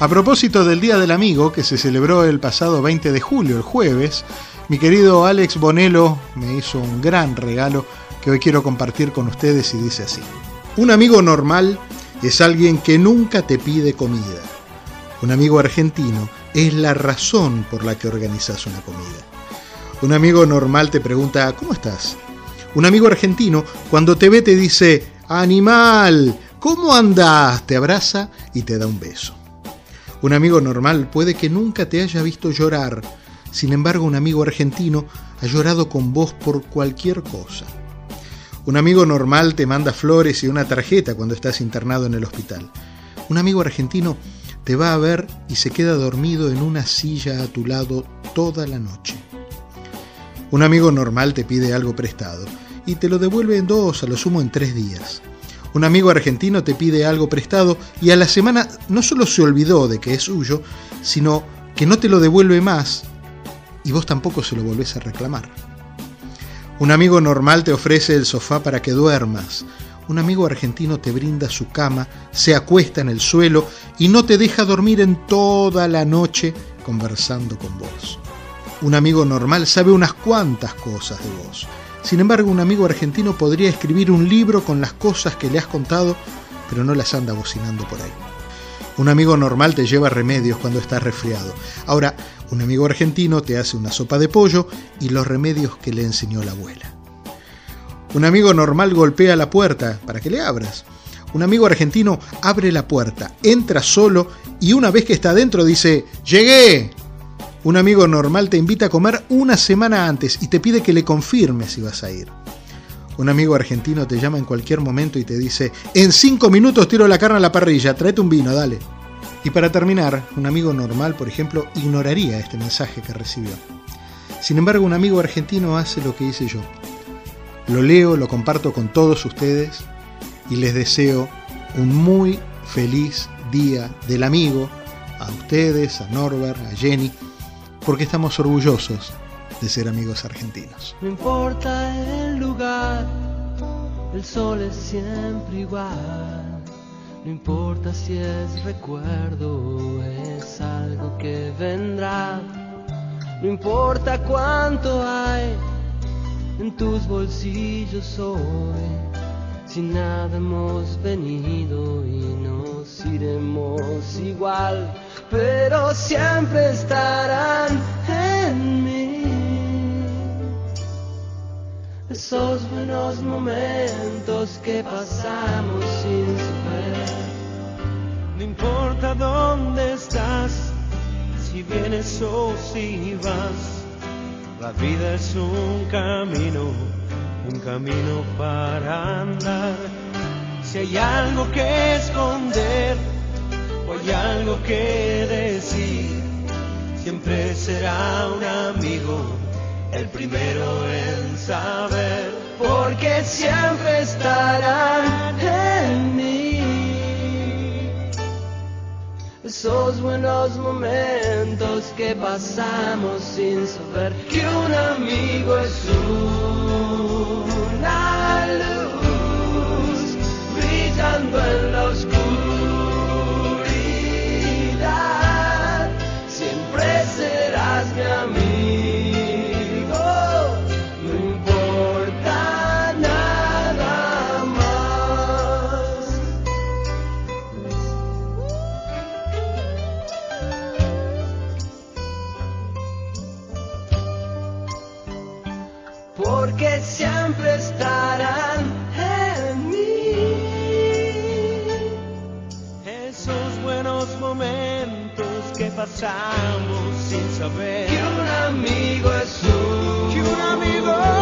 A propósito del Día del Amigo, que se celebró el pasado 20 de julio, el jueves, mi querido Alex Bonello me hizo un gran regalo que hoy quiero compartir con ustedes y dice así. Un amigo normal es alguien que nunca te pide comida. Un amigo argentino es la razón por la que organizas una comida. Un amigo normal te pregunta, ¿cómo estás? Un amigo argentino, cuando te ve, te dice, animal, ¿cómo andás? Te abraza y te da un beso. Un amigo normal puede que nunca te haya visto llorar, sin embargo un amigo argentino ha llorado con vos por cualquier cosa. Un amigo normal te manda flores y una tarjeta cuando estás internado en el hospital. Un amigo argentino te va a ver y se queda dormido en una silla a tu lado toda la noche. Un amigo normal te pide algo prestado y te lo devuelve en dos, a lo sumo en tres días. Un amigo argentino te pide algo prestado y a la semana no solo se olvidó de que es suyo, sino que no te lo devuelve más y vos tampoco se lo volvés a reclamar. Un amigo normal te ofrece el sofá para que duermas. Un amigo argentino te brinda su cama, se acuesta en el suelo y no te deja dormir en toda la noche conversando con vos. Un amigo normal sabe unas cuantas cosas de vos sin embargo, un amigo argentino podría escribir un libro con las cosas que le has contado, pero no las anda bocinando por ahí. Un amigo normal te lleva remedios cuando estás resfriado. Ahora, un amigo argentino te hace una sopa de pollo y los remedios que le enseñó la abuela. Un amigo normal golpea la puerta para que le abras. Un amigo argentino abre la puerta, entra solo y una vez que está adentro dice, llegué, un amigo normal te invita a comer una semana antes y te pide que le confirmes si vas a ir. Un amigo argentino te llama en cualquier momento y te dice, en cinco minutos tiro la carne a la parrilla, tráete un vino, dale. Y para terminar, un amigo normal, por ejemplo, ignoraría este mensaje que recibió. Sin embargo, un amigo argentino hace lo que hice yo. Lo leo, lo comparto con todos ustedes y les deseo un muy feliz día del amigo, a ustedes, a Norbert, a Jenny porque estamos orgullosos de ser amigos argentinos. No importa el lugar, el sol es siempre igual. No importa si es recuerdo o es algo que vendrá. No importa cuánto hay en tus bolsillos hoy. Si nada hemos venido y nos iremos igual pero siempre estarán en mí. Esos buenos momentos que pasamos sin saber. No importa dónde estás, si vienes o si vas, la vida es un camino, un camino para andar. Si hay algo que esconder, hay algo que decir, siempre será un amigo, el primero en saber, porque siempre estarán en mí. Esos buenos momentos que pasamos sin saber que un amigo es una luna. porque siempre estarán en mí. Esos buenos momentos que pasamos sin saber. Que un amigo es un, que un amigo